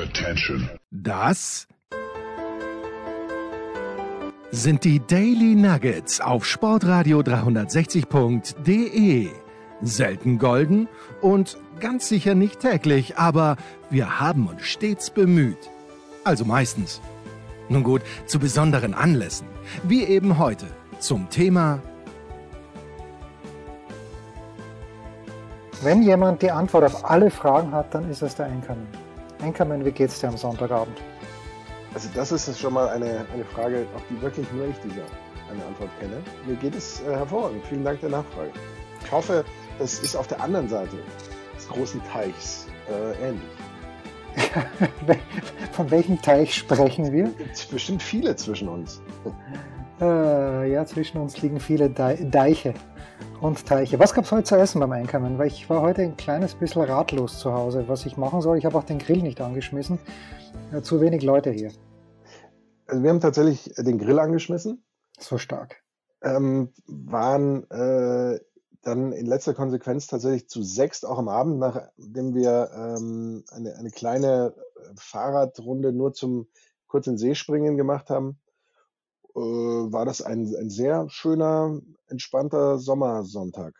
Attention. Das sind die Daily Nuggets auf Sportradio 360.de. Selten golden und ganz sicher nicht täglich, aber wir haben uns stets bemüht. Also meistens. Nun gut, zu besonderen Anlässen, wie eben heute zum Thema Wenn jemand die Antwort auf alle Fragen hat, dann ist es der Enkermann. Enkermann, wie geht's dir am Sonntagabend? Also das ist schon mal eine, eine Frage, auf die wirklich nur ich diese eine Antwort kenne. Mir geht es äh, hervorragend. Vielen Dank der Nachfrage. Ich hoffe, das ist auf der anderen Seite des großen Teichs äh, ähnlich. Von welchem Teich sprechen wir? Es gibt bestimmt viele zwischen uns. Äh, ja, zwischen uns liegen viele Dei- Deiche und Teiche. Was gab's heute zu essen beim Einkommen? Weil ich war heute ein kleines bisschen ratlos zu Hause, was ich machen soll. Ich habe auch den Grill nicht angeschmissen. Äh, zu wenig Leute hier. Also wir haben tatsächlich den Grill angeschmissen, So stark. ähm, waren äh, dann in letzter Konsequenz tatsächlich zu sechst auch am Abend, nachdem wir ähm, eine, eine kleine Fahrradrunde nur zum kurzen Seespringen gemacht haben, äh, war das ein, ein sehr schöner, entspannter Sommersonntag.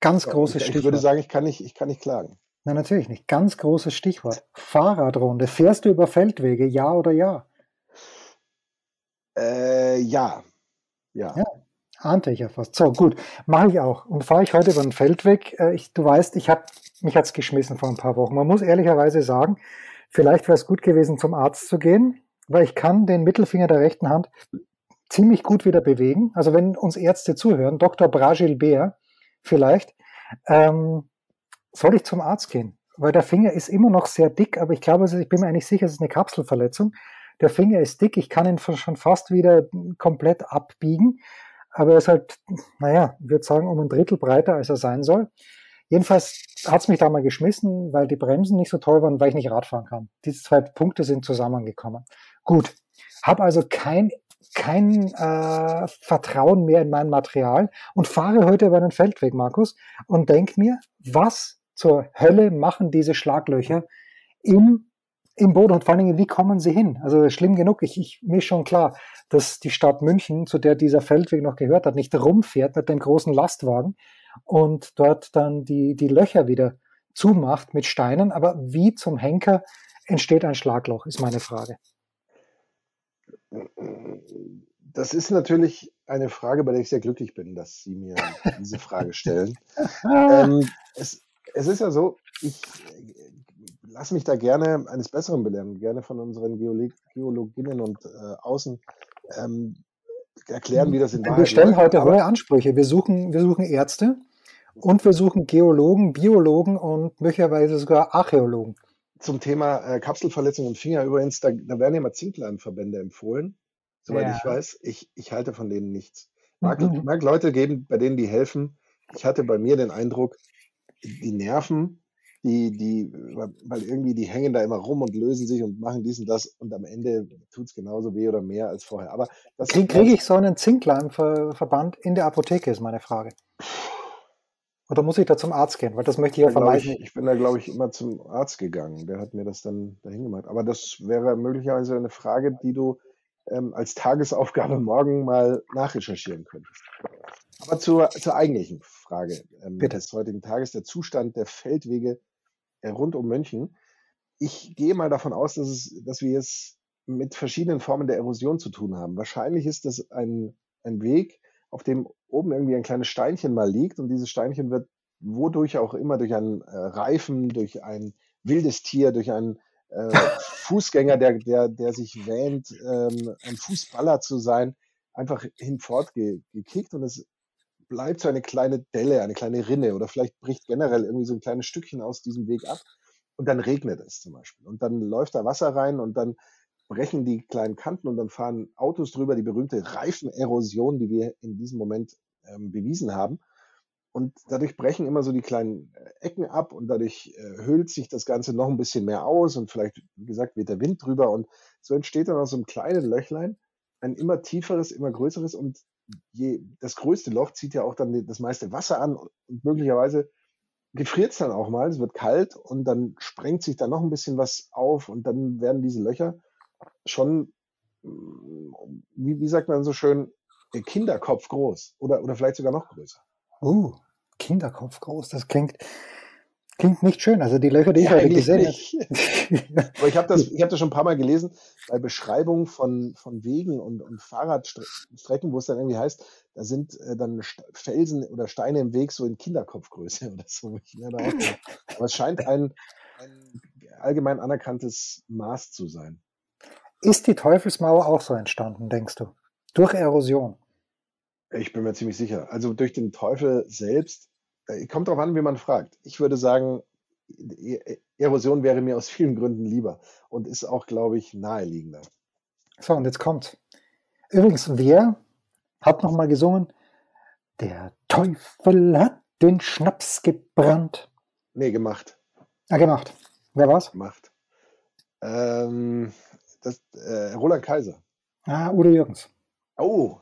Ganz Ja, großes ich, ich Stichwort. würde sagen, ich kann nicht, ich kann nicht klagen. Nein, natürlich nicht. Ganz großes Stichwort. Fahrradrunde. Fährst du über Feldwege, ja oder ja? Äh, ja. Ja. Ja. Ahnte ich ja fast. So, gut. Mache ich auch. Und fahre ich heute über den Feldweg. Äh, ich, du weißt, ich hab, mich hat's geschmissen vor ein paar Wochen. Man muss ehrlicherweise sagen, vielleicht wäre es gut gewesen, zum Arzt zu gehen, weil ich kann den Mittelfinger der rechten Hand ziemlich gut wieder bewegen. Also wenn uns Ärzte zuhören, Dr. Bragil Beer vielleicht, ähm, soll ich zum Arzt gehen? Weil der Finger ist immer noch sehr dick, aber ich glaube, es ich bin mir eigentlich sicher, es ist eine Kapselverletzung. Der Finger ist dick, ich kann ihn schon fast wieder komplett abbiegen, aber er ist halt, naja, ich würde sagen, um ein Drittel breiter, als er sein soll. Jedenfalls hat's mich da mal geschmissen, weil die Bremsen nicht so toll waren, weil ich nicht Radfahren kann. Diese zwei Punkte sind zusammengekommen. Gut, habe also kein kein äh, Vertrauen mehr in mein Material und fahre heute über den Feldweg, Markus, und denk mir, was zur Hölle machen diese Schlaglöcher im, im Boden und vor allen Dingen, wie kommen sie hin? Also schlimm genug, ich, ich, mir ist schon klar, dass die Stadt München, zu der dieser Feldweg noch gehört hat, nicht rumfährt mit dem großen Lastwagen und dort dann die, die Löcher wieder zumacht mit Steinen. Aber wie zum Henker entsteht ein Schlagloch, ist meine Frage. Das ist natürlich eine Frage, bei der ich sehr glücklich bin, dass Sie mir diese Frage stellen. Ähm, es, es ist ja so, ich äh, lasse mich da gerne eines Besseren belehren, gerne von unseren Geolog Geologinnen und äh, Außen ähm, erklären, wie das in wir Wahrheit stellen läuft. heute Aber hohe Ansprüche. Wir suchen, wir suchen Ärzte und wir suchen Geologen, Biologen und möglicherweise sogar Archäologen. zum Thema äh, Kapselverletzung im Finger übrigens, da, da werden immer Zinkleimverbände empfohlen, soweit Ja. ich weiß. Ich, ich halte von denen nichts. Mag, Mhm. mag Leute geben, bei denen die helfen. Ich hatte bei mir den Eindruck, die Nerven, die, die, weil irgendwie die hängen da immer rum und lösen sich und machen dies und das und am Ende tut's genauso weh oder mehr als vorher. Aber das Kriege krieg ich so einen Zinkleimverband in der Apotheke, ist meine Frage. Oder muss ich da zum Arzt gehen? Weil das möchte ich ja vermeiden. ich, ich bin da, glaube ich, immer zum Arzt gegangen. Der hat mir das dann dahin gemacht. Aber das wäre möglicherweise eine Frage, die du ähm, als Tagesaufgabe morgen mal nachrecherchieren könntest. Aber zur, zur eigentlichen Frage ähm, des heutigen Tages, der Zustand der Feldwege äh, rund um München. Ich gehe mal davon aus, dass, es, dass wir es mit verschiedenen Formen der Erosion zu tun haben. Wahrscheinlich ist das ein, ein Weg, auf dem oben irgendwie ein kleines Steinchen mal liegt und dieses Steinchen wird wodurch auch immer durch einen äh, Reifen, durch ein wildes Tier, durch einen äh, Fußgänger, der, der, der sich wähnt, ähm, ein Fußballer zu sein, einfach hinfort ge, gekickt und es bleibt so eine kleine Delle, eine kleine Rinne oder vielleicht bricht generell irgendwie so ein kleines Stückchen aus diesem Weg ab und dann regnet es zum Beispiel und dann läuft da Wasser rein und dann brechen die kleinen Kanten und dann fahren Autos drüber, die berühmte Reifenerosion, die wir in diesem Moment ähm, bewiesen haben. Und dadurch brechen immer so die kleinen äh, Ecken ab und dadurch äh, hüllt sich das Ganze noch ein bisschen mehr aus und vielleicht, wie gesagt, weht der Wind drüber und so entsteht dann aus so einem kleinen Löchlein ein immer tieferes, immer größeres und je, das größte Loch zieht ja auch dann das meiste Wasser an und möglicherweise gefriert es dann auch mal, es wird kalt und dann sprengt sich da noch ein bisschen was auf und dann werden diese Löcher schon, mm, wie, wie sagt man so schön, Kinderkopf groß oder, oder vielleicht sogar noch größer. Uh, Kinderkopf groß, das klingt, klingt nicht schön. Also die Löcher, die ich heute gesehen habe. Aber ich habe das, ich hab das schon ein paar Mal gelesen, bei Beschreibungen von, von Wegen und, und Fahrradstrecken, wo es dann irgendwie heißt, da sind äh, dann Felsen oder Steine im Weg so in Kinderkopfgröße oder so. Aber es scheint ein, ein allgemein anerkanntes Maß zu sein. Ist die Teufelsmauer auch so entstanden, denkst du? Durch Erosion? Ich bin mir ziemlich sicher. Also durch den Teufel selbst, äh, kommt darauf an, wie man fragt. Ich würde sagen, Erosion wäre mir aus vielen Gründen lieber und ist auch, glaube ich, naheliegender. So, und jetzt kommt. Übrigens, wer hat nochmal gesungen? Der Teufel hat den Schnaps gebrannt. Nee, gemacht. Ah, gemacht. Wer war's? Gemacht. Ähm, das, äh, Roland Kaiser. Ah, Udo Jürgens. Oh,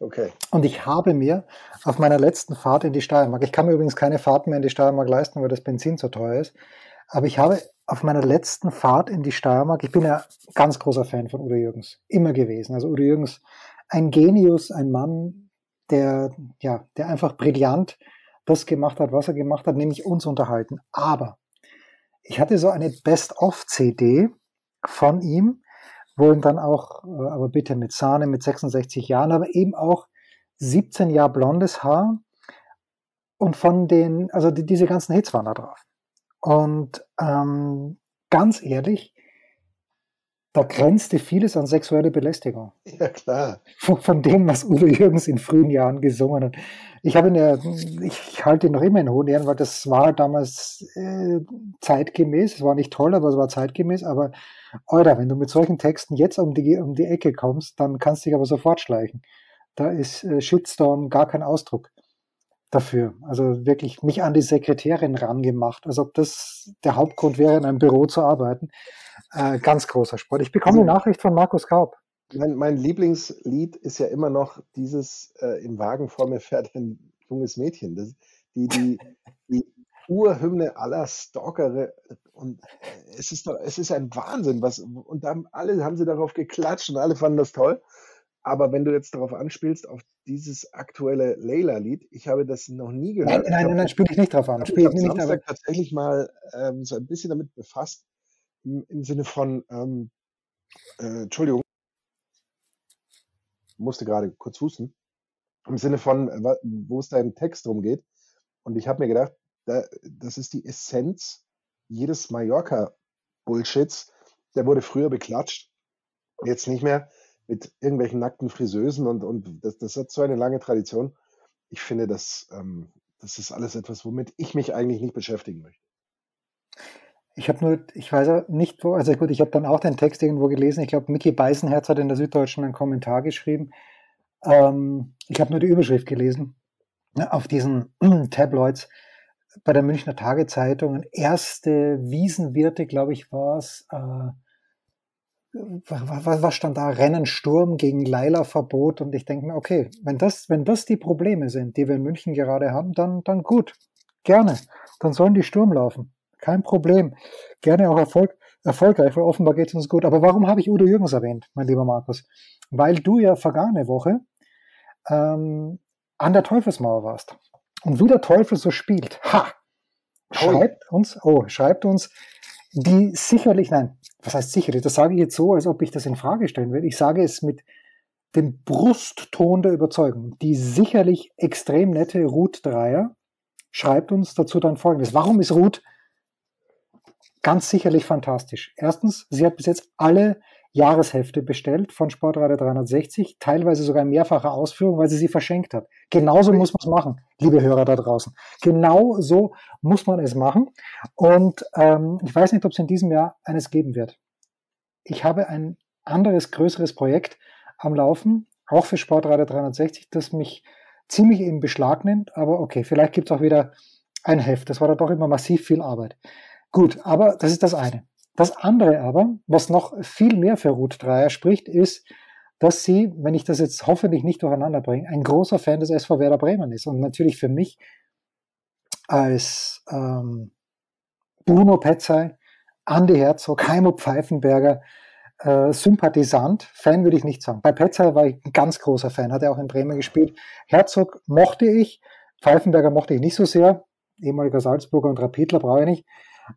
okay. Und ich habe mir auf meiner letzten Fahrt in die Steiermark, ich kann mir übrigens keine Fahrten mehr in die Steiermark leisten, weil das Benzin zu teuer ist, aber ich habe auf meiner letzten Fahrt in die Steiermark, ich bin ja ganz großer Fan von Udo Jürgens, immer gewesen. Also Udo Jürgens, ein Genius, ein Mann, der, ja, der einfach brillant das gemacht hat, was er gemacht hat, nämlich uns unterhalten. Aber ich hatte so eine Best-of-CD von ihm, ihm dann auch, äh, aber bitte mit Sahne, mit 66 Jahren, aber eben auch 17 Jahre blondes Haar und von den, also die, diese ganzen Hits waren da drauf. Und ähm, ganz ehrlich, da grenzte vieles an sexuelle Belästigung. Ja, klar. Von, von, dem, was Udo Jürgens in frühen Jahren gesungen hat. Ich habe ihn ja, ich halte ihn noch immer in hohen Ehren, weil das war damals äh, zeitgemäß. Es war nicht toll, aber es war zeitgemäß. Aber, Alter, wenn du mit solchen Texten jetzt um die, um die Ecke kommst, dann kannst du dich aber sofort schleichen. Da ist äh, Shitstorm gar kein Ausdruck dafür. Also wirklich mich an die Sekretärin rangemacht, als ob das der Hauptgrund wäre, in einem Büro zu arbeiten. Äh, ganz großer Sport. Ich bekomme eine also Nachricht von Markus Kaub. Mein, mein Lieblingslied ist ja immer noch dieses äh, Im Wagen vor mir fährt ein junges Mädchen. Das, die, die, die Urhymne aller Stalkere. Und es ist, es ist ein Wahnsinn. Was, und dann alle haben sie darauf geklatscht und alle fanden das toll. Aber wenn du jetzt darauf anspielst, auf dieses aktuelle Leila-Lied, ich habe das noch nie gehört. Nein, nein, nein, nein spiele ich nicht drauf an. Ich habe mich am Samstag tatsächlich mal ähm, so ein bisschen damit befasst, im, im Sinne von, ähm, äh, Entschuldigung, musste gerade kurz husten, im Sinne von, wo es da im Text drum geht. Und ich habe mir gedacht, da, das ist die Essenz jedes Mallorca-Bullshits. Der wurde früher beklatscht, jetzt nicht mehr mit irgendwelchen nackten Friseusen und, und das, das hat so eine lange Tradition. Ich finde, das, ähm, das ist alles etwas, womit ich mich eigentlich nicht beschäftigen möchte. Ich habe nur, ich weiß nicht wo, also gut, ich habe dann auch den Text irgendwo gelesen. Ich glaube, Mickey Beisenherz hat in der Süddeutschen einen Kommentar geschrieben. Ähm, ich habe nur die Überschrift gelesen. Ne, auf diesen Tabloids bei der Münchner Tagezeitung. Erste Wiesenwirte, glaube ich, war es. Äh, was, was stand da? Rennen Sturm gegen Leila-Verbot. Und ich denke mir, okay, wenn das, wenn das die Probleme sind, die wir in München gerade haben, dann, dann gut. Gerne. Dann sollen die Sturm laufen. Kein Problem. Gerne auch Erfolg, erfolgreich, weil offenbar geht es uns gut. Aber warum habe ich Udo Jürgens erwähnt, mein lieber Markus? Weil du ja vergangene Woche ähm, an der Teufelsmauer warst. Und wie der Teufel so spielt. Ha! Schreibt uns, oh, schreibt uns die sicherlich, nein, was heißt sicherlich? Das sage ich jetzt so, als ob ich das in Frage stellen will. Ich sage es mit dem Brustton der Überzeugung. Die sicherlich extrem nette Ruth Dreier schreibt uns dazu dann folgendes. Warum ist Ruth ganz sicherlich fantastisch? Erstens, sie hat bis jetzt alle Jahreshefte bestellt von Sportradio 360, teilweise sogar in mehrfacher Ausführung, weil sie sie verschenkt hat. Genauso muss man es machen, liebe Hörer da draußen. Genau so muss man es machen. Und ähm, ich weiß nicht, ob es in diesem Jahr eines geben wird. Ich habe ein anderes, größeres Projekt am Laufen, auch für Sportradio 360, das mich ziemlich in Beschlag nimmt. Aber okay, vielleicht gibt es auch wieder ein Heft. Das war da doch immer massiv viel Arbeit. Gut, aber das ist das eine. Das andere aber, was noch viel mehr für Ruth Dreier spricht, ist, dass sie, wenn ich das jetzt hoffentlich nicht durcheinander bringe, ein großer Fan des SV Werder Bremen ist und natürlich für mich als ähm, Bruno Petzai, Andy Herzog, Heimo Pfeifenberger, äh, Sympathisant, Fan würde ich nicht sagen. Bei Petzai war ich ein ganz großer Fan, hat er auch in Bremen gespielt. Herzog mochte ich, Pfeifenberger mochte ich nicht so sehr, ehemaliger Salzburger und Rapidler brauche ich nicht,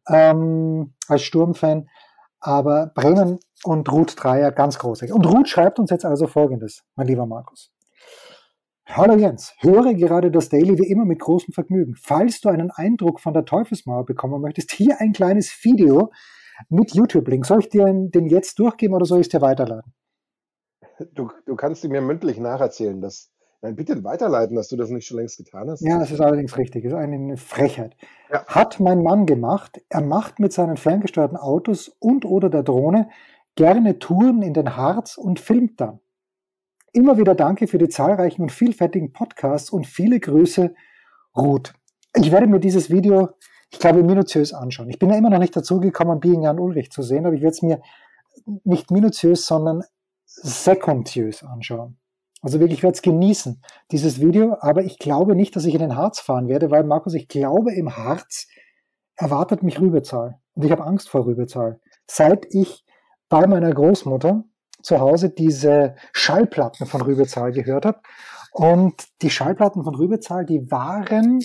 ähm, als Sturmfan. Aber Bremen und Ruth Dreier ganz großartig. Und Ruth schreibt uns jetzt also Folgendes, mein lieber Markus. Hallo Jens, höre gerade das Daily wie immer mit großem Vergnügen. Falls du einen Eindruck von der Teufelsmauer bekommen möchtest, hier ein kleines Video mit YouTube-Link. Soll ich dir den jetzt durchgeben oder soll ich es dir weiterleiten? Du, du kannst ihn mir mündlich nacherzählen. Das, nein, bitte weiterleiten, dass du das nicht schon längst getan hast. Ja, das ist allerdings richtig. Das ist eine Frechheit. Ja. Hat mein Mann gemacht. Er macht mit seinen ferngesteuerten Autos und oder der Drohne gerne Touren in den Harz und filmt dann. Immer wieder danke für die zahlreichen und vielfältigen Podcasts und viele Grüße, Ruth. Ich werde mir dieses Video, ich glaube, minutiös anschauen. Ich bin ja immer noch nicht dazu gekommen, Being Jan Ulrich zu sehen, aber ich werde es mir nicht minutiös, sondern sekundiös anschauen. Also wirklich, ich werde es genießen, dieses Video, aber ich glaube nicht, dass ich in den Harz fahren werde, weil, Markus, ich glaube, im Harz erwartet mich Rübezahl. Und ich habe Angst vor Rübezahl. Seit ich bei meiner Großmutter zu Hause diese Schallplatten von Rübezahl gehört habe. Und die Schallplatten von Rübezahl, die waren,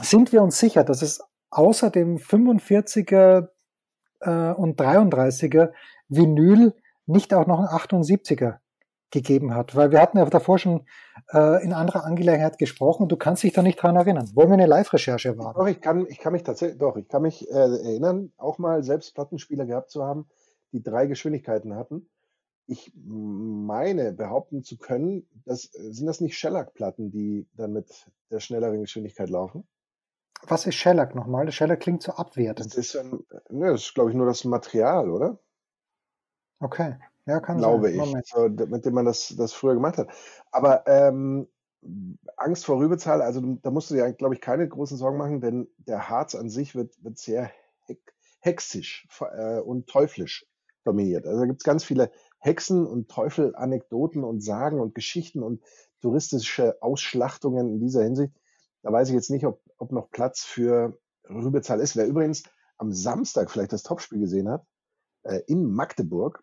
sind wir uns sicher, dass es außer dem 45er äh, und 33er Vinyl nicht auch noch ein 78er gegeben hat, weil wir hatten ja davor schon äh, in anderer Angelegenheit gesprochen und du kannst dich da nicht dran erinnern. Wollen wir eine Live-Recherche wagen? Doch, ich kann, ich kann mich tatsächlich, doch, ich kann mich äh, erinnern, auch mal selbst Plattenspieler gehabt zu haben, die drei Geschwindigkeiten hatten. Ich meine, behaupten zu können, dass, sind das nicht Shellac-Platten, die dann mit der schnelleren Geschwindigkeit laufen? Was ist Shellac nochmal? Das Shellac klingt so abwertend. Das ist, ein, ne, das ist glaube ich, nur das Material, oder? Okay, ja, kann glaube sein. ich, so, mit dem man das, das früher gemacht hat. Aber ähm, Angst vor Rübezahl, also da musst du dir, glaube ich, keine großen Sorgen machen, denn der Harz an sich wird, wird sehr hexisch äh, und teuflisch dominiert. Also da gibt es ganz viele Hexen und Teufel-Anekdoten und Sagen und Geschichten und touristische Ausschlachtungen in dieser Hinsicht. Da weiß ich jetzt nicht, ob, ob noch Platz für Rübezahl ist. Wer übrigens am Samstag vielleicht das Topspiel gesehen hat, äh, in Magdeburg,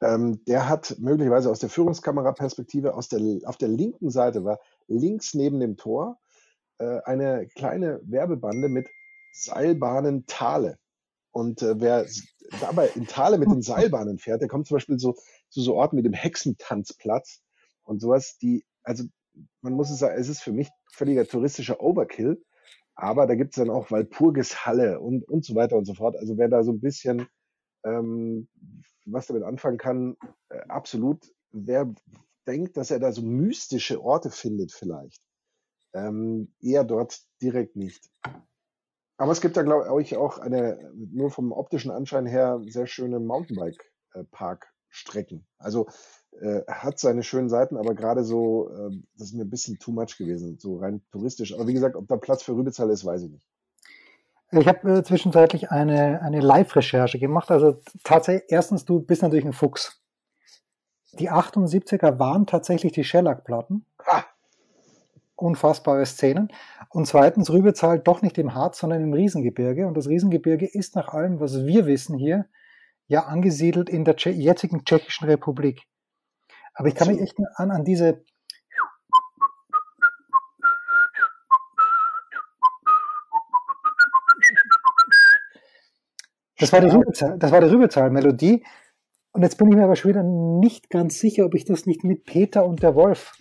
ähm, der hat möglicherweise aus der Führungskameraperspektive aus der, auf der linken Seite war links neben dem Tor äh, eine kleine Werbebande mit Seilbahnen Thale. Und äh, wer dabei in Thale mit den Seilbahnen fährt, der kommt zum Beispiel so zu so Orten wie dem Hexentanzplatz und sowas, die, also man muss es sagen, es ist für mich völliger touristischer Overkill, aber da gibt es dann auch Walpurgishalle und, und so weiter und so fort. Also wer da so ein bisschen ähm, was damit anfangen kann, äh, absolut. Wer denkt, dass er da so mystische Orte findet vielleicht, ähm, eher dort direkt nicht. Aber es gibt da, glaube ich, auch eine, nur vom optischen Anschein her, sehr schöne Mountainbike-Park-Strecken. Also äh, hat seine schönen Seiten, aber gerade so, äh, das ist mir ein bisschen too much gewesen, so rein touristisch. Aber wie gesagt, ob da Platz für Rübezahl ist, weiß ich nicht. Ich habe äh, zwischenzeitlich eine, eine Live-Recherche gemacht. Also tatsächlich, erstens, du bist natürlich ein Fuchs. Die 78er waren tatsächlich die Shellac-Platten. Ha! unfassbare Szenen. Und zweitens, Rübe zahlt doch nicht im Harz, sondern im Riesengebirge. Und das Riesengebirge ist nach allem, was wir wissen hier, ja angesiedelt in der jetzigen Tschechischen Republik. Aber ich kann mich echt an, an diese Das war die Rübezahl, das war die Rübezahl-Melodie. Und jetzt bin ich mir aber schon wieder nicht ganz sicher, ob ich das nicht mit Peter und der Wolf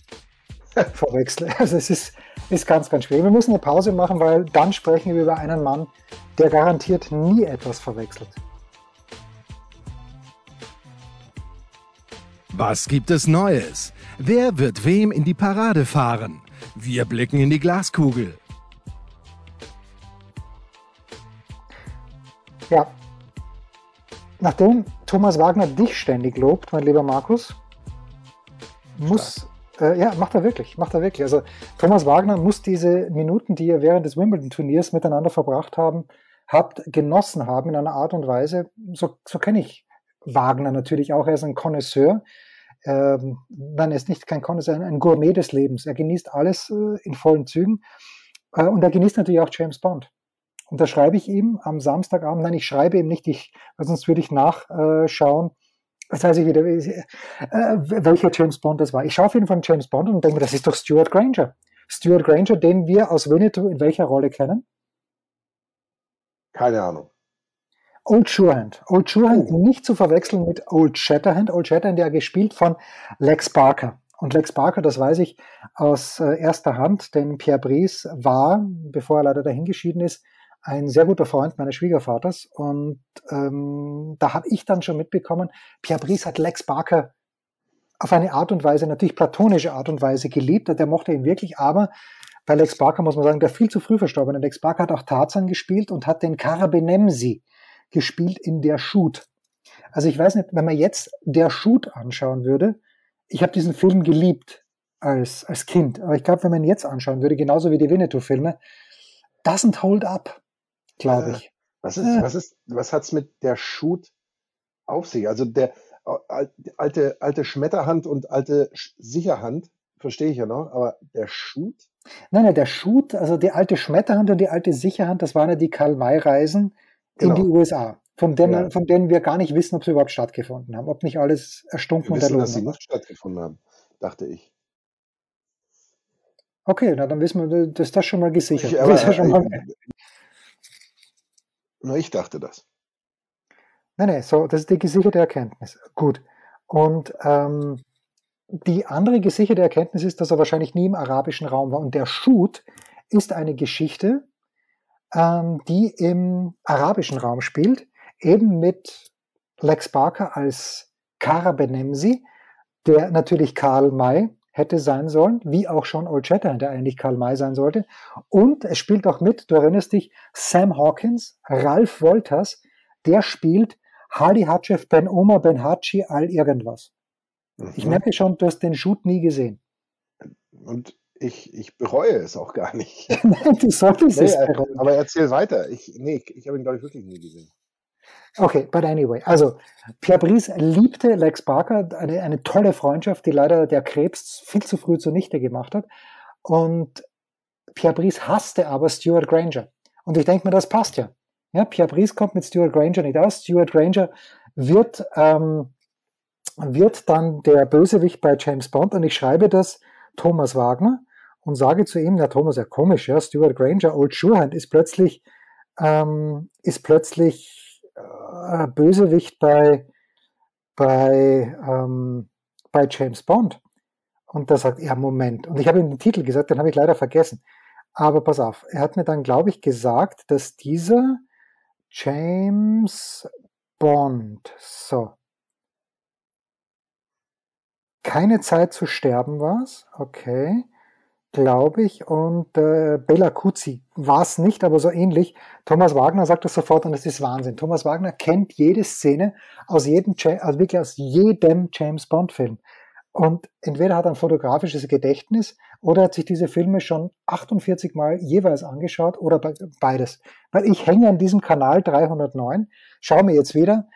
verwechsle. Also es ist, ist ganz, ganz schwierig. Wir müssen eine Pause machen, weil dann sprechen wir über einen Mann, der garantiert nie etwas verwechselt. Was gibt es Neues? Wer wird wem in die Parade fahren? Wir blicken in die Glaskugel. Ja. Nachdem Thomas Wagner dich ständig lobt, mein lieber Markus, muss äh, ja, macht er wirklich, macht er wirklich. Also Thomas Wagner muss diese Minuten, die ihr während des Wimbledon-Turniers miteinander verbracht haben, habt, genossen haben in einer Art und Weise. So, so kenne ich Wagner natürlich auch. Er ist ein Connoisseur. ähm, nein, er ist nicht kein Connoisseur, ein Gourmet des Lebens. Er genießt alles äh, in vollen Zügen äh, und er genießt natürlich auch James Bond. Und da schreibe ich ihm am Samstagabend, nein, ich schreibe ihm nicht, ich, sonst würde ich nachschauen, das weiß ich wieder, äh, welcher James Bond das war. Ich schaue auf jeden Fall James Bond und denke mir, das ist doch Stuart Granger. Stuart Granger, den wir aus Winnetou in welcher Rolle kennen? Keine Ahnung. Old Surehand. Old Surehand oh. nicht zu verwechseln mit Old Shatterhand. Old Shatterhand, ja gespielt von Lex Barker. Und Lex Barker, das weiß ich aus äh, erster Hand, denn Pierre Brice war, bevor er leider dahingeschieden ist, ein sehr guter Freund meines Schwiegervaters. Und ähm, da habe ich dann schon mitbekommen, Pierre Brice hat Lex Barker auf eine Art und Weise, natürlich platonische Art und Weise geliebt. Der mochte ihn wirklich, aber bei Lex Barker muss man sagen, der viel zu früh verstorbene Lex Barker hat auch Tarzan gespielt und hat den Karabenemsi gespielt in der Shoot. Also ich weiß nicht, wenn man jetzt der Shoot anschauen würde, ich habe diesen Film geliebt als, als Kind, aber ich glaube, wenn man ihn jetzt anschauen würde, genauso wie die Winnetou-Filme, doesn't hold up, glaube ich. Was ist, was ist, was hat's mit der Shoot auf sich? Also der alte, alte Schmetterhand und alte Sicherhand, verstehe ich ja noch, aber der Shoot? Nein, nein, der Shoot, also die alte Schmetterhand und die alte Sicherhand, das waren ja die Karl-May-Reisen genau. in die USA, von denen, ja. von denen wir gar nicht wissen, ob sie überhaupt stattgefunden haben, ob nicht alles erstunken wir und wissen, dass sie nicht stattgefunden haben, dachte ich. Okay, na dann wissen wir, dass das schon mal gesichert. Ich, aber, das ist ja schon mal, nur ich dachte das. Nein, nein, so, das ist die gesicherte Erkenntnis. Gut. Und ähm, die andere gesicherte Erkenntnis ist, dass er wahrscheinlich nie im arabischen Raum war. Und der Shoot ist eine Geschichte, ähm, die im arabischen Raum spielt, eben mit Lex Barker als Kara Benemsi, der natürlich Karl May hätte sein sollen, wie auch schon Old Shatterhand, der eigentlich Karl May sein sollte. Und es spielt auch mit, du erinnerst dich, Sam Hawkins, Ralph Wolters, der spielt Hali Hatschef Ben Omar Ben Hachi all irgendwas. Mhm. Ich merke schon, du hast den Shoot nie gesehen. Und ich, ich bereue es auch gar nicht. Nein, du solltest nee, es bereuen. Aber erzähl weiter. Ich, nee, ich habe ihn, glaube ich, wirklich nie gesehen. Okay, but anyway. Also, Pierre Brice liebte Lex Barker, eine, eine tolle Freundschaft, die leider der Krebs viel zu früh zunichte gemacht hat. Und Pierre Brice hasste aber Stuart Granger. Und ich denke mir, das passt ja. ja. Pierre Brice kommt mit Stuart Granger nicht aus. Stuart Granger wird, ähm, wird dann der Bösewicht bei James Bond. Und ich schreibe das Thomas Wagner und sage zu ihm, ja Thomas, ja komisch, ja, Stuart Granger, Old Surehand ist plötzlich, ähm, ist plötzlich äh, Bösewicht bei, bei, ähm, bei James Bond. Und da sagt er, Moment. Und ich habe ihm den Titel gesagt, den habe ich leider vergessen. Aber pass auf, er hat mir dann, glaube ich, gesagt, dass dieser James Bond, so, keine Zeit zu sterben war es, okay glaube ich. Und äh, Bella Kuzzi war es nicht, aber so ähnlich. Thomas Wagner sagt das sofort und das ist Wahnsinn. Thomas Wagner kennt jede Szene aus jedem, also wirklich aus jedem James Bond Film. Und entweder hat er ein fotografisches Gedächtnis oder hat sich diese Filme schon 48 Mal jeweils angeschaut oder beides. Weil ich hänge an diesem Kanal 309, schaue mir jetzt wieder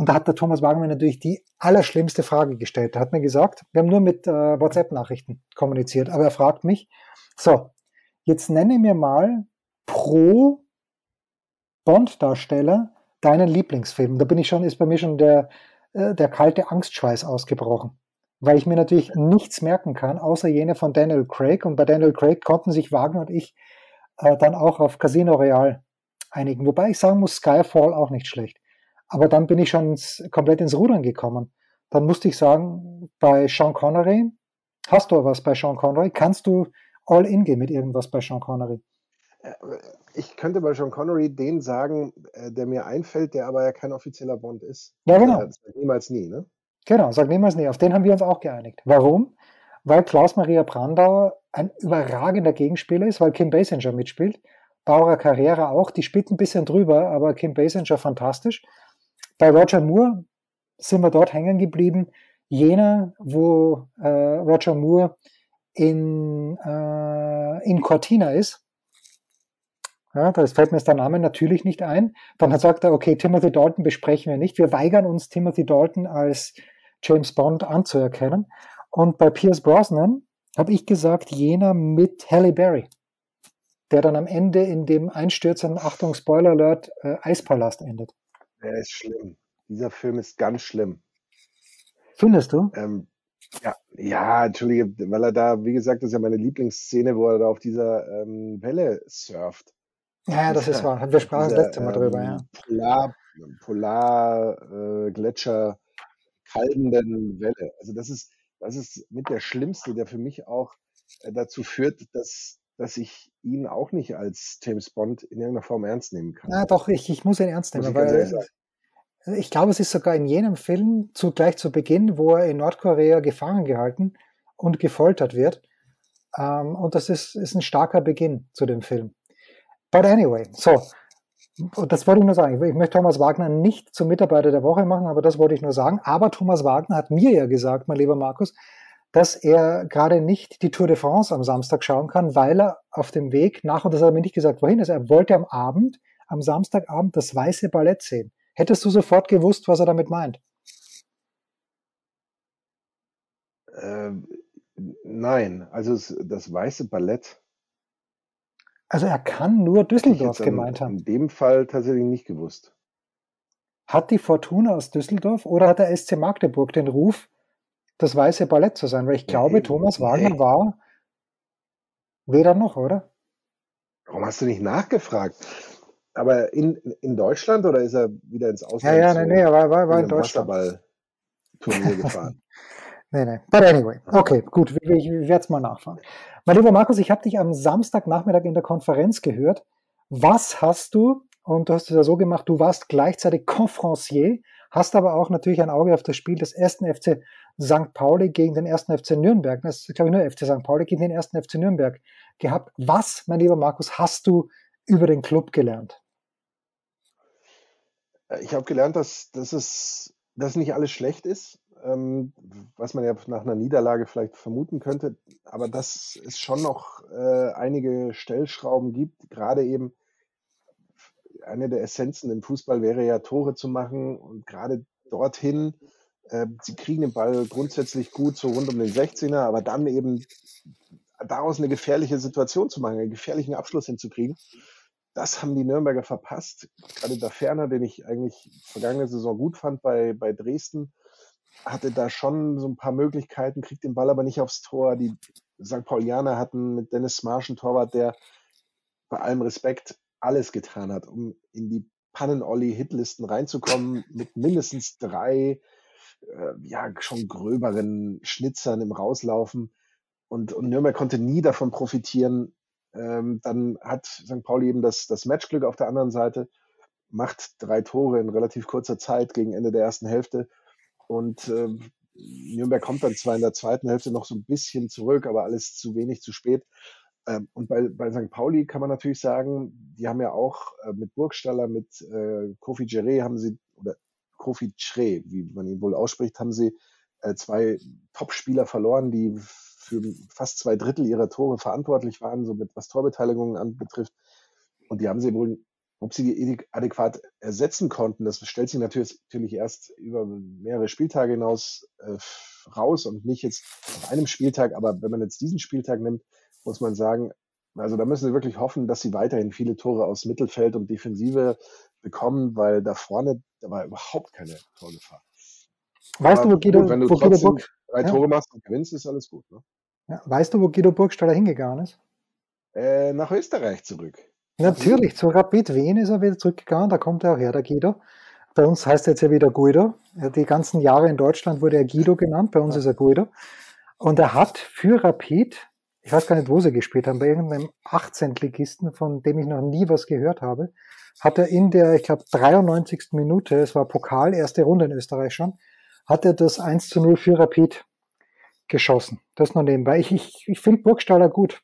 und da hat der Thomas Wagner natürlich die allerschlimmste Frage gestellt. Er hat mir gesagt, wir haben nur mit äh, WhatsApp-Nachrichten kommuniziert, aber er fragt mich, so, jetzt nenne mir mal pro Bond-Darsteller deinen Lieblingsfilm. Da bin ich schon, ist bei mir schon der, äh, der kalte Angstschweiß ausgebrochen. Weil ich mir natürlich nichts merken kann, außer jene von Daniel Craig. Und bei Daniel Craig konnten sich Wagner und ich äh, dann auch auf Casino Royale einigen. Wobei ich sagen muss, Skyfall auch nicht schlecht. Aber dann bin ich schon komplett ins Rudern gekommen. Dann musste ich sagen, bei Sean Connery, hast du was bei Sean Connery? Kannst du all in gehen mit irgendwas bei Sean Connery? Äh, ich könnte bei Sean Connery den sagen, äh, der mir einfällt, der aber ja kein offizieller Bond ist. Ja, genau. Das niemals nie, ne? Genau, sag niemals nie. Auf den haben wir uns auch geeinigt. Warum? Weil Klaus-Maria Brandauer ein überragender Gegenspieler ist, weil Kim Basinger mitspielt. Bauer Carrera auch. Die spielt ein bisschen drüber, aber Kim Basinger fantastisch. Bei Roger Moore sind wir dort hängen geblieben. Jener, wo äh, Roger Moore in, äh, in Cortina ist. Ja, da fällt mir jetzt der Name natürlich nicht ein. Dann sagt er, okay, Timothy Dalton besprechen wir nicht. Wir weigern uns, Timothy Dalton als James Bond anzuerkennen. Und bei Pierce Brosnan habe ich gesagt, jener mit Halle Berry, der dann am Ende in dem einstürzenden, Achtung, Spoiler Alert, äh, Eispalast endet. Der ist schlimm. Dieser Film ist ganz schlimm. Findest du? Ähm, ja, ja, entschuldige, weil er da, wie gesagt, das ist ja meine Lieblingsszene, wo er da auf dieser ähm, Welle surft. Ja, das ist wahr. Wir sprachen das letzte Mal drüber, ja. Ähm, Polar, Polar äh, Gletscher kalbenden Welle. Also das ist, das ist mit der schlimmste, der für mich auch äh, dazu führt, dass, dass ich ihn auch nicht als James Bond in irgendeiner Form ernst nehmen kann. Na doch, ich, ich muss ihn ernst nehmen, weil ich glaube, es ist sogar in jenem Film zu, gleich zu Beginn, wo er in Nordkorea gefangen gehalten und gefoltert wird. Ähm, und das ist, ist ein starker Beginn zu dem Film. But anyway, so, das wollte ich nur sagen. Ich möchte Thomas Wagner nicht zum Mitarbeiter der Woche machen, aber das wollte ich nur sagen. Aber Thomas Wagner hat mir ja gesagt, mein lieber Markus, dass er gerade nicht die Tour de France am Samstag schauen kann, weil er auf dem Weg nach, und das hat er mir nicht gesagt, wohin ist, er wollte am Abend, am Samstagabend das weiße Ballett sehen. Hättest du sofort gewusst, was er damit meint? Ähm, nein, also das weiße Ballett also er kann nur Düsseldorf gemeint haben. In dem Fall tatsächlich nicht gewusst. Hat die Fortuna aus Düsseldorf oder hat der SC Magdeburg den Ruf, das weiße Ballett zu sein? Weil ich glaube, nee, Thomas Wagner nee. war weder noch, oder? Warum hast du nicht nachgefragt? Aber in, in Deutschland oder ist er wieder ins Ausland? Ja, ja, nee, nee, er war, war, war in Deutschland. Wasserball-Turnier gefahren. Nee, nee. But anyway. Okay, gut. Ich, ich werde es mal nachfragen. Mein lieber Markus, ich habe dich am Samstagnachmittag in der Konferenz gehört. Was hast du, und du hast es ja so gemacht, du warst gleichzeitig Conferencier, hast aber auch natürlich ein Auge auf das Spiel des ersten FC St. Pauli gegen den ersten FC Nürnberg. Das ist, glaube ich, nur FC St. Pauli gegen den ersten FC Nürnberg gehabt. Was, mein lieber Markus, hast du über den Club gelernt? Ich habe gelernt, dass, dass, es, dass nicht alles schlecht ist ähm, was man ja nach einer Niederlage vielleicht vermuten könnte, aber dass es schon noch äh, einige Stellschrauben gibt, gerade eben eine der Essenzen im Fußball wäre ja Tore zu machen und gerade dorthin, äh, sie kriegen den Ball grundsätzlich gut so rund um den 16er, aber dann eben daraus eine gefährliche Situation zu machen, einen gefährlichen Abschluss hinzukriegen. Das haben die Nürnberger verpasst. Gerade der Ferner, den ich eigentlich vergangene Saison gut fand bei, bei Dresden, hatte da schon so ein paar Möglichkeiten, kriegt den Ball aber nicht aufs Tor. Die St. Paulianer hatten mit Dennis Marsch einen Torwart, der bei allem Respekt alles getan hat, um in die Pannen-Olli-Hitlisten reinzukommen, mit mindestens drei, äh, ja, schon gröberen Schnitzern im Rauslaufen. Und, und Nürnberg konnte nie davon profitieren. Ähm, dann hat St. Pauli eben das, das Matchglück auf der anderen Seite, macht drei Tore in relativ kurzer Zeit gegen Ende der ersten Hälfte und äh, Nürnberg kommt dann zwar in der zweiten Hälfte noch so ein bisschen zurück, aber alles zu wenig, zu spät. Ähm, und bei, bei St. Pauli kann man natürlich sagen, die haben ja auch äh, mit Burgstaller, mit äh, Kofi Djere haben sie, oder Kofi Chre, wie man ihn wohl ausspricht, haben sie äh, zwei Top-Spieler verloren, die für fast zwei Drittel ihrer Tore verantwortlich waren, so mit was Torbeteiligungen anbetrifft. Und die haben sie wohl ob sie die adäquat ersetzen konnten, das stellt sich natürlich, natürlich erst über mehrere Spieltage hinaus äh, raus und nicht jetzt auf einem Spieltag. Aber wenn man jetzt diesen Spieltag nimmt, muss man sagen, also da müssen sie wirklich hoffen, dass sie weiterhin viele Tore aus Mittelfeld und Defensive bekommen, weil da vorne, da war überhaupt keine Torgefahr. Weißt Aber du, wo Guido, gut, wenn du wo Guido Burg, drei ja. Tore machst und gewinnst, ist alles gut. Ne? Ja. Weißt du, wo Guido Burgstaller hingegangen ist? Äh, nach Österreich zurück. Natürlich, zu Rapid Wien ist er wieder zurückgegangen, da kommt er auch her, der Guido. Bei uns heißt er jetzt ja wieder Guido. Die ganzen Jahre in Deutschland wurde er Guido genannt, bei uns ist er Guido. Und er hat für Rapid, ich weiß gar nicht, wo sie gespielt haben, bei irgendeinem 18-Ligisten, von dem ich noch nie was gehört habe, hat er in der, ich glaube, 93. Minute, es war Pokal, erste Runde in Österreich schon, hat er das 1 zu 0 für Rapid geschossen. Das noch nebenbei. Ich, ich, ich finde Burgstaller gut.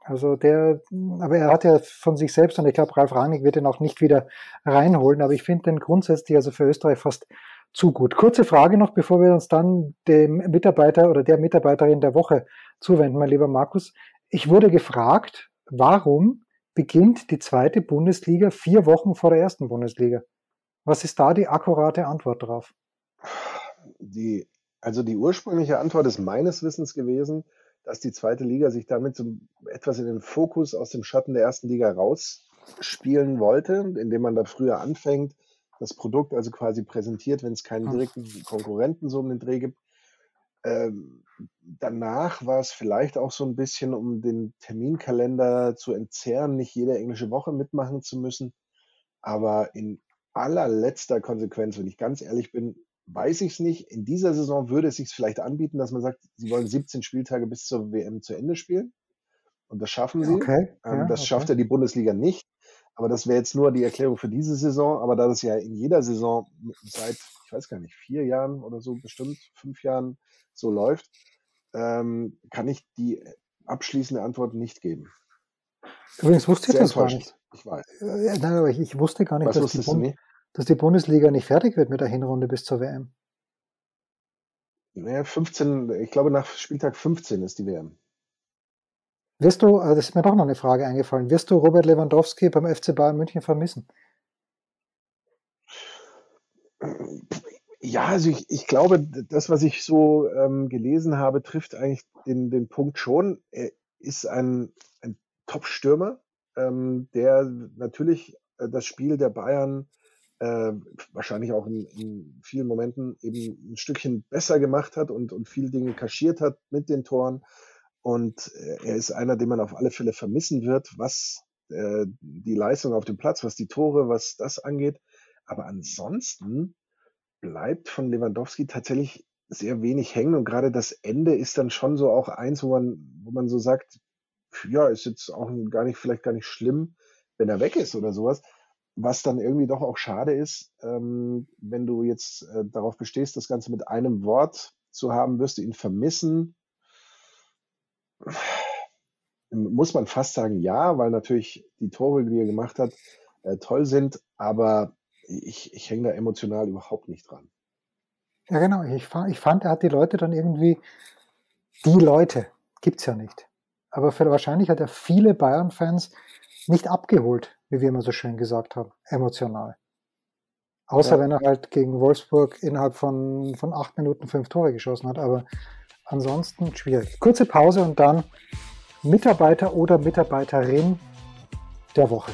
Also der, aber er hat ja von sich selbst, und ich glaube, Ralf Rangnick wird ihn auch nicht wieder reinholen, aber ich finde den grundsätzlich also für Österreich fast zu gut. Kurze Frage noch, bevor wir uns dann dem Mitarbeiter oder der Mitarbeiterin der Woche zuwenden, mein lieber Markus. Ich wurde gefragt, warum beginnt die zweite Bundesliga vier Wochen vor der ersten Bundesliga? Was ist da die akkurate Antwort drauf? Die Also die ursprüngliche Antwort ist meines Wissens gewesen, dass die zweite Liga sich damit so etwas in den Fokus aus dem Schatten der ersten Liga rausspielen wollte, indem man da früher anfängt, das Produkt also quasi präsentiert, wenn es keinen hm. direkten Konkurrenten so um den Dreh gibt. Ähm, danach war es vielleicht auch so ein bisschen, um den Terminkalender zu entzerren, nicht jede englische Woche mitmachen zu müssen. Aber in allerletzter Konsequenz, wenn ich ganz ehrlich bin, weiß ich es nicht. In dieser Saison würde es sich vielleicht anbieten, dass man sagt, sie wollen 17 Spieltage bis zur WM zu Ende spielen. Und das schaffen sie. Okay, ähm, ja, das okay. schafft ja die Bundesliga nicht. Aber das wäre jetzt nur die Erklärung für diese Saison. Aber da das ja in jeder Saison seit, ich weiß gar nicht, vier Jahren oder so, bestimmt fünf Jahren so läuft, ähm, kann ich die abschließende Antwort nicht geben. Übrigens wusste ich das gar nicht. Ich weiß. Äh, nein, aber ich, ich wusste gar nicht, dass die, Bund, dass die, Bundesliga nicht fertig wird mit der Hinrunde bis zur WM. Naja, 15, ich glaube nach Spieltag 15 ist die WM. Wirst du, das ist mir doch noch eine Frage eingefallen, wirst du Robert Lewandowski beim FC Bayern München vermissen? Ja, also ich, ich glaube, das, was ich so ähm, gelesen habe, trifft eigentlich den, den Punkt schon. Er ist ein, ein Top-Stürmer, ähm, der natürlich äh, das Spiel der Bayern äh, wahrscheinlich auch in, in, vielen Momenten eben ein Stückchen besser gemacht hat und, und viele Dinge kaschiert hat mit den Toren. Und äh, er ist einer, den man auf alle Fälle vermissen wird, was äh, die Leistung auf dem Platz, was die Tore, was das angeht. Aber ansonsten bleibt von Lewandowski tatsächlich sehr wenig hängen und gerade das Ende ist dann schon so auch eins, wo man, wo man so sagt, ja, ist jetzt auch gar nicht, vielleicht gar nicht schlimm, wenn er weg ist oder sowas. Was dann irgendwie doch auch schade ist, ähm, wenn du jetzt äh, darauf bestehst, das Ganze mit einem Wort zu haben, wirst du ihn vermissen. Muss man fast sagen, ja, weil natürlich die Tore, die er gemacht hat, äh, toll sind, aber ich, ich hänge da emotional überhaupt nicht dran. Ja, genau. Ich, ich fand, er hat die Leute dann irgendwie, die Leute, gibt es ja nicht. Aber für, wahrscheinlich hat er viele Bayern-Fans nicht abgeholt, wie wir immer so schön gesagt haben, emotional. Außer ja. wenn er halt gegen Wolfsburg innerhalb von, von acht Minuten fünf Tore geschossen hat. Aber ansonsten schwierig. Kurze Pause und dann Mitarbeiter oder Mitarbeiterin der Woche.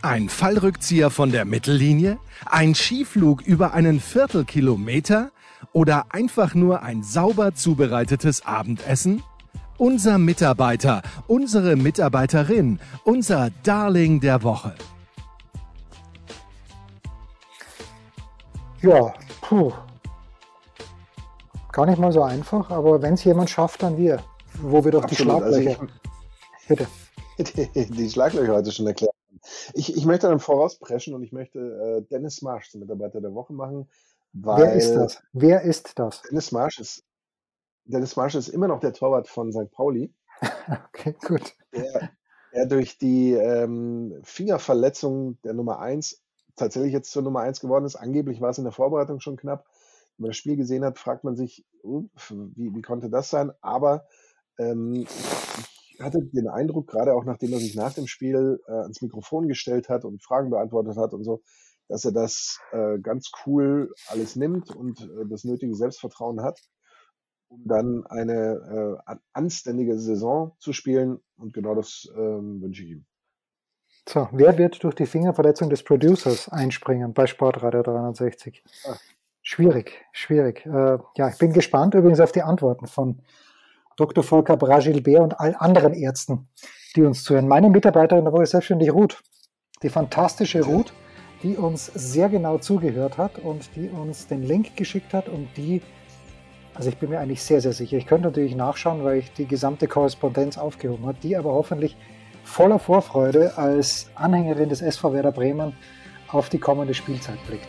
Ein Fallrückzieher von der Mittellinie? Ein Skiflug über einen Viertelkilometer? Oder einfach nur ein sauber zubereitetes Abendessen? Unser Mitarbeiter, unsere Mitarbeiterin, unser Darling der Woche. Ja, puh. Gar nicht mal so einfach, aber wenn es jemand schafft, dann wir. Wo wir doch Absolut. die also Schlaglöcher. Also ich, Bitte. Die, die Schlaglöcher heute schon erklärt. Ich, ich möchte dann vorauspreschen und ich möchte äh, Dennis Marsch zum Mitarbeiter der Woche machen. Wer ist das? Wer ist das? Dennis Marsch ist, Dennis Marsch ist immer noch der Torwart von St. Pauli. okay, gut. Der, der durch die ähm, Fingerverletzung der Nummer 1 tatsächlich jetzt zur Nummer 1 geworden ist. Angeblich war es in der Vorbereitung schon knapp. Man das Spiel gesehen hat, fragt man sich, uh, wie, wie konnte das sein? Aber ähm, ich hatte den Eindruck, gerade auch nachdem er sich nach dem Spiel äh, ans Mikrofon gestellt hat und Fragen beantwortet hat und so, dass er das äh, ganz cool alles nimmt und äh, das nötige Selbstvertrauen hat, um dann eine äh, anständige Saison zu spielen. Und genau das ähm, wünsche ich ihm. So, wer wird durch die Fingerverletzung des Producers einspringen bei Sportradio 360? Ah. Schwierig, schwierig. Äh, ja, ich bin gespannt übrigens auf die Antworten von Dr. Volker Bragilbert und all anderen Ärzten, die uns zuhören. Meine Mitarbeiterin der Woche ist selbstständig Ruth, die fantastische Ruth, die uns sehr genau zugehört hat und die uns den Link geschickt hat und die, also ich bin mir eigentlich sehr, sehr sicher, ich könnte natürlich nachschauen, weil ich die gesamte Korrespondenz aufgehoben habe, die aber hoffentlich voller Vorfreude als Anhängerin des SV Werder Bremen auf die kommende Spielzeit blickt.